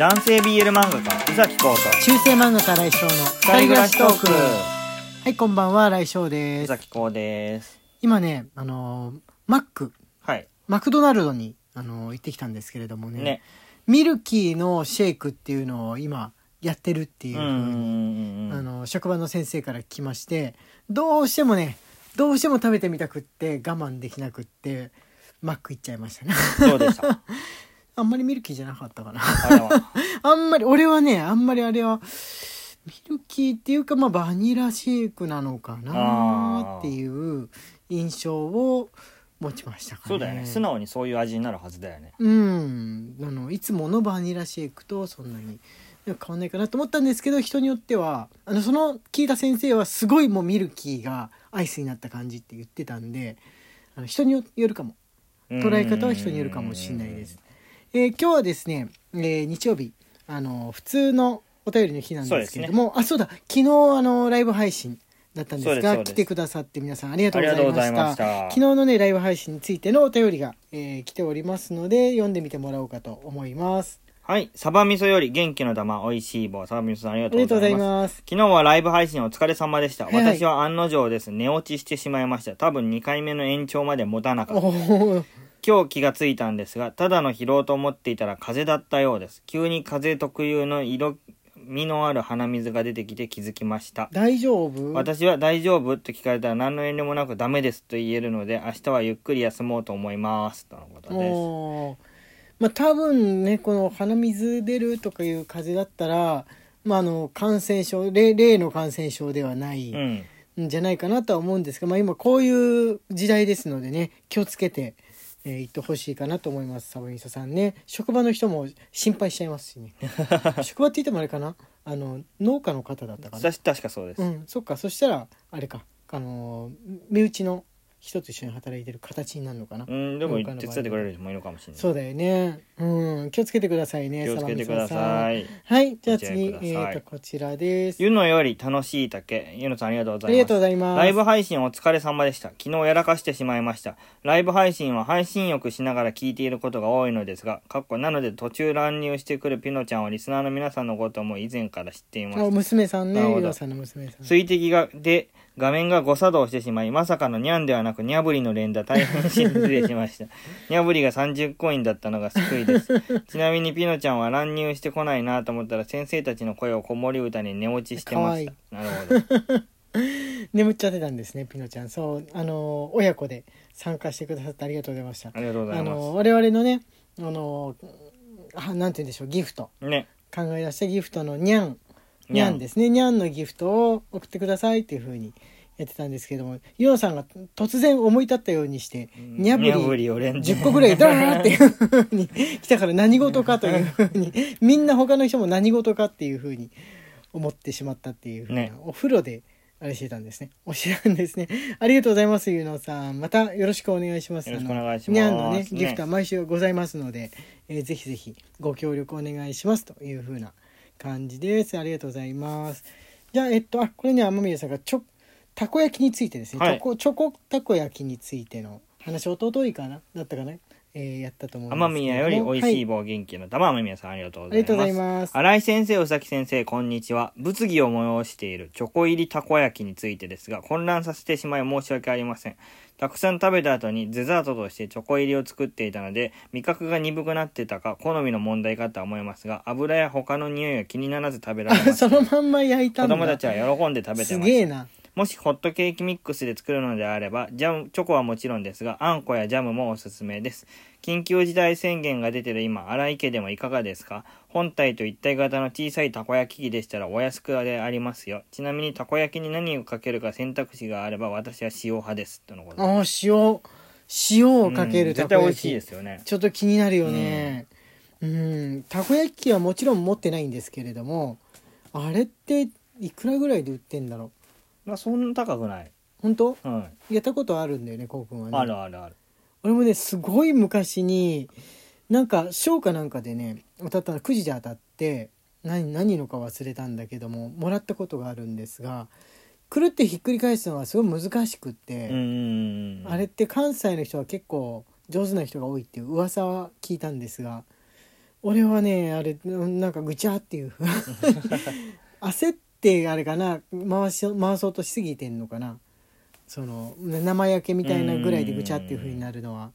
男性 BL 漫画家宇崎浩と中世漫画家来翔の二人暮らしトーク。はいこんばんは来翔宇です。崎浩です。今ねあのーマックはい。マクドナルドにあのー行ってきたんですけれどもね。ね。ミルキーのシェイクっていうのを今やってるっていううふうに、あの職場の先生から聞きましてどうしてもねどうしても食べてみたくって我慢できなくってマック行っちゃいましたね。どうでした あんまりミルキーじゃなかったかな。あ んまり俺はねあんまりあれはミルキーっていうかまあバニラシェイクなのかなっていう印象を持ちましたかね。そうだよね。素直にそういう味になるはずだよね。うん。あのいつものバニラシェイクとそんなに変わんないかなと思ったんですけど人によってはあのその聞いた先生はすごいもうミルキーがアイスになった感じって言ってたんであの人によるかも。捉え方は人によるかもしれないです。えー今日はですね、えー日曜日あの普通のお便りの日なんですけれども、あそうだ昨日あのライブ配信だったんですが来てくださって皆さんありがとうございました。ました。昨日のねライブ配信についてのお便りが、えー来ておりますので読んでみてもらおうかと思います。はいサバ味噌より元気の玉おいしい棒サバ味噌さんありがとうございます。ます。昨日はライブ配信お疲れ様でした、はいはい。私は案の定です。寝落ちしてしまいました。多分2回目の延長まで持たなかった今日気がついたんですがただの疲労と思っていたら風邪だったようです。急に風邪特有の色味のある鼻水が出てきて気づきました。大丈夫？私は大丈夫と聞かれたら何の遠慮もなくダメですと言えるので明日はゆっくり休もうと思います。とのことでおー。まあ多分ねこの鼻水出るとかいう風邪だったら、まあ、あの感染症例例の感染症ではないすうん。んじゃないかなとは思うんですが、まあ、今こういう時代ですのでね気をつけて、えー、行ってほしいかなと思います。サボミソさんね。職場の人も心配しちゃいますしね。職場って言ってもあれかな？あの農家の方だったかな？私確かそうです、うんそっか。そしたらあれか。あの身内の人と一緒に働いてる形になるのかな、うん、でも手伝ってくれる人もいるかもしれない。そうだよね。うん、気をつけてくださいね。気をつけてくださいはい、じゃあ次、えっ、と、こちらです。ゆのより楽しい竹ゆのさんありがとうございますありがとうございます。ライブ配信お疲れ様でした。昨日やらかしてしまいました。ライブ配信は配信欲しながら聞いていることが多いのですが、かっこなので途中乱入してくるピノちゃんはリスナーの皆さんのことも以前から知っていまあ、す。娘さんね、ゆうさんの娘さん。水滴が、で、画面が誤作動してしまい、まさかのニャンではなくニャブリの連打大変失礼しました。ニャブリが30コインだったのが救いです。ちなみにピノちゃんは乱入してこないなと思ったら先生たちの声を子守歌に寝落ちしてました。なるほど。眠っちゃってたんですね、ピノちゃん。そう、あの、親子で参加してくださってありがとうございました。ありがとうございまあの、我々のね、あの、あなんて言うんでしょう、ギフト。す。ね。考え出したギフトのニャン。ニニャンですね。ニャンのギフトを送ってくださいっていう風にやってたんですけども、ユノさんが突然思い立ったようにして、ニャブリニャブリを連打10個ぐらいダーっていう風に来たから 何事かという風にみんな他の人も何事かっていう風に思ってしまったっていう風な、ね。お風呂であれしてたんですね。おしてたんですね。ありがとうございますゆうのさん。またよろしくお願いします。よろしくお願いします。ニャンのねね。ギフトは毎週ございますので、えーぜひぜひご協力お願いしますという風な感じです。ありがとうございます。じゃあえっとあこれね天宮さんがちょたこ焼きについてですね、はいチョコチョコたこ焼きについての話おとといかなだったかな、えーやったと思うんですけれども奄美屋より美味しいは棒元気の玉奄美屋さんありがとうございます。ありがとうございます新井先生、宇崎先生、こんにちは。物議を催しているチョコ入りたこ焼きについてですが、混乱させてしまい申し訳ありません。たくさん食べた後にデザートとしてチョコ入りを作っていたので、味覚が鈍くなってたか、好みの問題かとは思いますが、油や他の匂いは気にならず食べられまあした。そのまんま焼いたんだ子供たちは喜んで食べてすました。げえなもしホットケーキミックスで作るのであれば、ジャム、チョコはもちろんですが、あんこやジャムもおすすめです。緊急事態宣言が出てる今、荒井家でもいかがですか？本体と一体型の小さいたこ焼き器でしたらお安くでありますよ。ちなみにたこ焼きに何をかけるか選択肢があれば私は塩派です。とのことであ塩塩をかけるうんたこ焼き、絶対美味しいですよね。ちょっと気になるよねうんたこ焼き器はもちろん持ってないんですけれどもあれっていくらぐらいで売ってんだろう？まあそんな高くない。本当？うん。やったことあるんだよねこうくんはねあるあるある。俺もねすごい昔になんか賞かなんかでね当たったのくじで当たって何何のか忘れたんだけどももらったことがあるんですがくるってひっくり返すのはすごい難しくって、うんうんうん。あれって関西の人は結構上手な人が多いっていう噂は聞いたんですが俺はねあれうんなんかぐちゃっていう 焦ってあれかな回し回そうとしすぎてんのかな。その生焼けみたいなぐらいでぐちゃっていう風になるのは。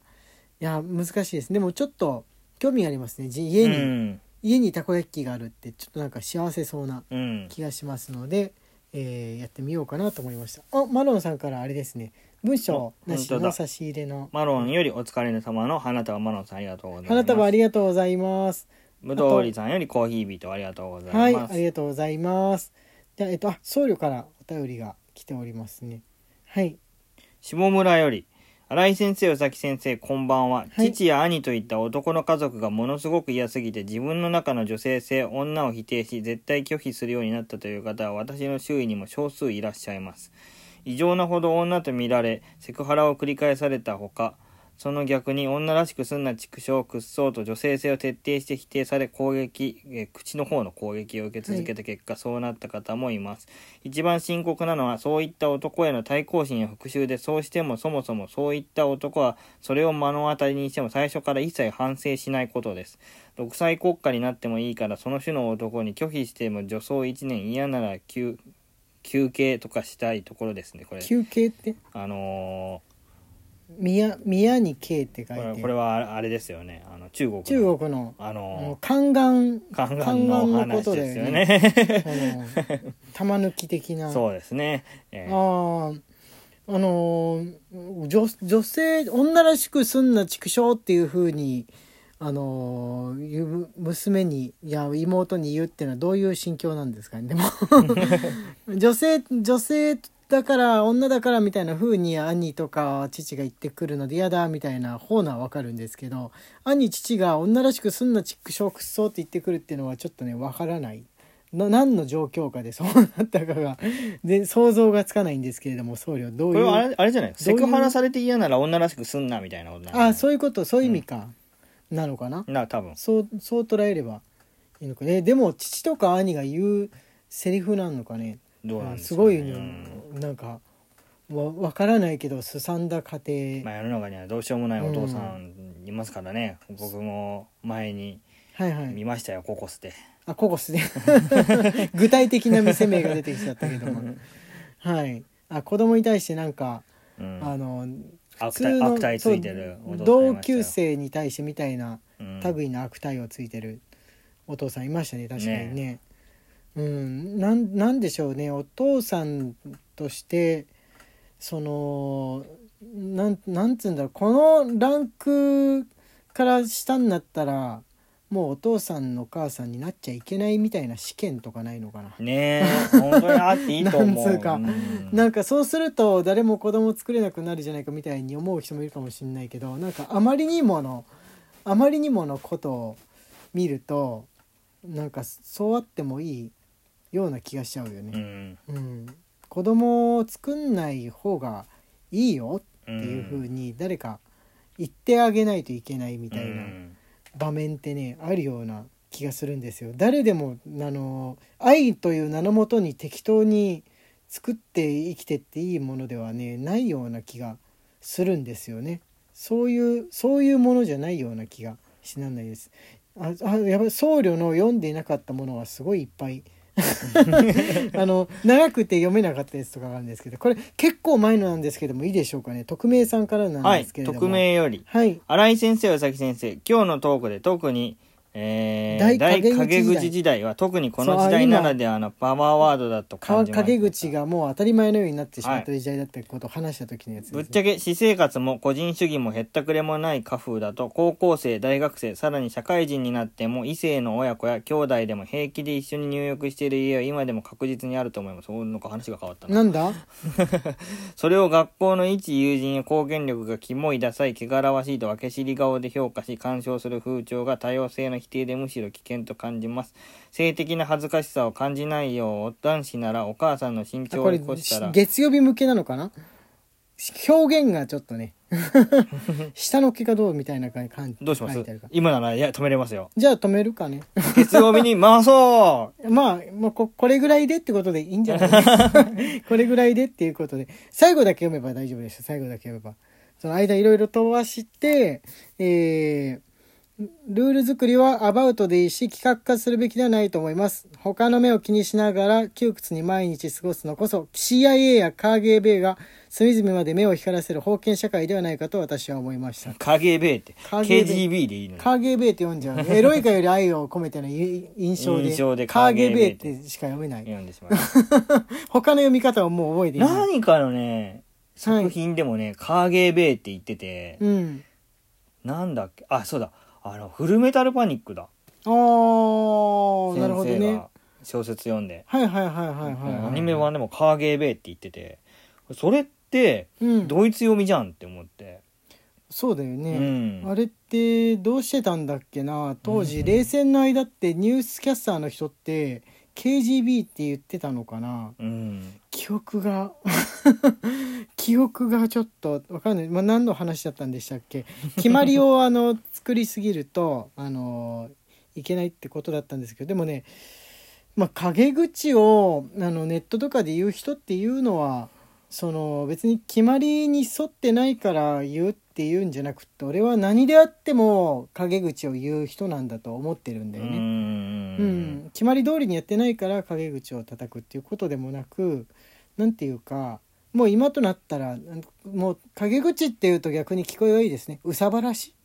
いや難しいです。でもちょっと興味ありますね。じ家に、うん。家にたこ焼き器があるってちょっとなんか幸せそうなうん。気がしますので、えーやってみようかなと思いました。あマロンさんからあれですね。文章なしの差し入れの。マロンよりお疲れ様の花束マロンさんありがとうございます。花束ありがとうございます。ぶどうりさんよりコーヒービートありがとうございます、はいありがとうございますじゃあえっとあ僧侶からお便りが来ておりますねはい下村より新井先生、宇崎先生、こんばんは。はい父や兄といった男の家族がものすごく嫌すぎて自分の中の女性性、女を否定し、絶対拒否するようになったという方は私の周囲にも少数いらっしゃいます。異常なほど女と見られ、セクハラを繰り返されたほか、その逆に女らしくすんな畜生、屈そうと女性性を徹底して否定され攻撃、えー口の方の攻撃を受け続けた結果、そうなった方もいます。一番深刻なのはそういった男への対抗心や復讐でそうしてもそもそもそういった男はそれを目の当たりにしても最初から一切反省しないことです。独裁国家になってもいいからその種の男に拒否しても女装1年嫌なら休休憩とかしたいところですねこれ。休憩って？あの宮宮に慶って書いて。これはあれですよね。あの中国の。中国の。ああのの宦官。ー宦官の宦官話ですよあねの玉抜き的な。そうですね、えーあーあのー女女性女らしくすんな畜生っていうふうにあの娘にいや妹に言うっていうのはどういう心境なんですかね。でも 女性女性だから女だからみたいな風に兄とか父が言ってくるので嫌だみたいな方のはわかるんですけど兄父が女らしくすんな畜生くっそって言ってくるっていうのはちょっとねわからない。な何の状況下でそうなったかがで想像がつかないんですけれども僧侶どういうこれはあれあれじゃない？セクハラされて嫌なら女らしくすんなみたいなことな？あそういうこと。そういう意味か、なのかな？な多分。そうそう捉えればいいのか。ねでも父とか兄が言うセリフなのかね？どうなんですすごい、うんなんかわ分からないけどすさんだ家庭、まあ、世の中にはどうしようもないお父さんいますからね、僕も前にはいはい。見ましたよココスで。あココスで。具体的な店名が出てきちゃったけども。はい。あ子供に対してなんか、うん。あの悪普通の態悪態ついてる同級生に対してみたいなうん。類の悪態をついてるお父さんいましたね確かにねうんなんなんでしょうね。お父さんとしてそのなんなんつうんだろう。このランクから下になったらもうお父さんのお母さんになっちゃいけないみたいな試験とかないのかな。ねえ本当にあっていいと思う。なんつうか。ん。なんかそうすると誰も子供作れなくなるじゃないかみたいに思う人もいるかもしれないけどなんかあまりにものあまりにものことを見るとなんかそうあってもいいような気がしちゃうようね。ん。うん、子供を作んない方がいいよってうんいう風に誰か言ってあげないといけないみたいなうん。場面ってねあるような気がするんですよ。誰でもあの愛という名のもとに適当に作って生きてっていいものではねないような気がするんですよね。そういうそういうものじゃないような気がしなんないです。ああやっぱり僧侶の読んでいなかったものはすごいいっぱい あの長くて読めなかったやつとかがあるんですけどこれ結構前のなんですけどもいいでしょうかね。匿名さんからなんはいですけれども。匿名より。はい。新井先生宇崎先生。今日のトークで特にえー大大陰口時代は特にこの時代ならではのパワーワードだとか感じま陰口がもう当たり前のようになってしまった時代だってことを話した時のやつです、ね。ぶっちゃけ私生活も個人主義もへったくれもない家風だと高校生大学生さらに社会人になっても異性の親子や兄弟でも平気で一緒に入浴している家は今でも確実にあると思います。おなんか話が変わったな。なんだ？それを学校の一友人や貢献力がキモいダサい汚らわしいと分け知り顔で評価し干渉する風潮が多様性の否定でむしろ危険と感じます性的な恥ずかしさを感じないよう男子ならお母さんの身長をこしたら月曜日向けなのかな表現がちょっとね下の毛がどうみたいな感じどうします今ならいや止めれますよじゃあ止めるかね月曜日に回そうまあ、まあ、ここれぐらいでってことでいいんじゃないこれぐらいでっていうことで最後だけ読めば大丈夫でした最後だけ読めばその間いろいろ飛ばしてえールール作りはアバウトでいいし企画化するべきではないと思います。他の目を気にしながら窮屈に毎日過ごすのこそ CIA やカーゲーベイが隅々まで目を光らせる封建社会ではないかと私は思いました。カゲベって。KGB でいいのカーゲーベイって読んじゃう。エロいかより愛を込めての印象で。印象でカーゲーベイっカーゲーベイてしか読めない。読んでしまいました。他の読み方はもう覚えていない。何かのね、作品でもね、カーゲーベイって言ってて、うん。なんだっけ、あ、そうだ、あの、フルメタルパニックだ。あー、なるほどね先生が。小説読んで。はいはいはいはいはい、はい。アニメ版でもカーゲーベイって言ってて、それって、うん。ドイツ読みじゃんって思って。そうだようね。ん。あれってどうしてたんだっけな当時冷戦の間ってニュースキャスターの人って KGB って言ってたのかな？うん。記憶が。記憶がちょっとわかんない、まあ、何の話だったんでしたっけ？決まりをあの作りすぎると あのいけないってことだったんですけど。でもねまあ陰口をあのネットとかで言う人っていうのはその別に決まりに沿ってないから言うっていうんじゃなくって俺は何であっても陰口を言う人なんだと思ってるんだうよね。ん。うん、決まり通りにやってないから陰口を叩くっていうことでもなくなんていうかもう今となったらもう陰口っていうと逆に聞こえがいいですね。うさばらし。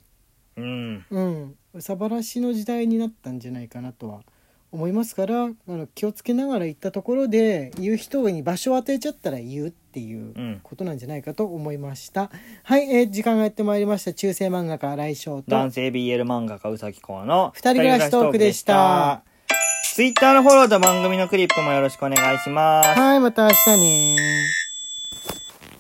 うん。うん。うさばらしの時代になったんじゃないかなとは思いますからあの気をつけながら行ったところで言う人に場所を与えちゃったら言うっていううん。ことなんじゃないかと思いました、はい、えー時間がやってまいりました。中世漫画家来翔と。男性 BL 漫画家うさきこうの二人暮らしトークでした。ツイッターのフォローと番組のクリップもよろしくお願いします。はいまた明日ね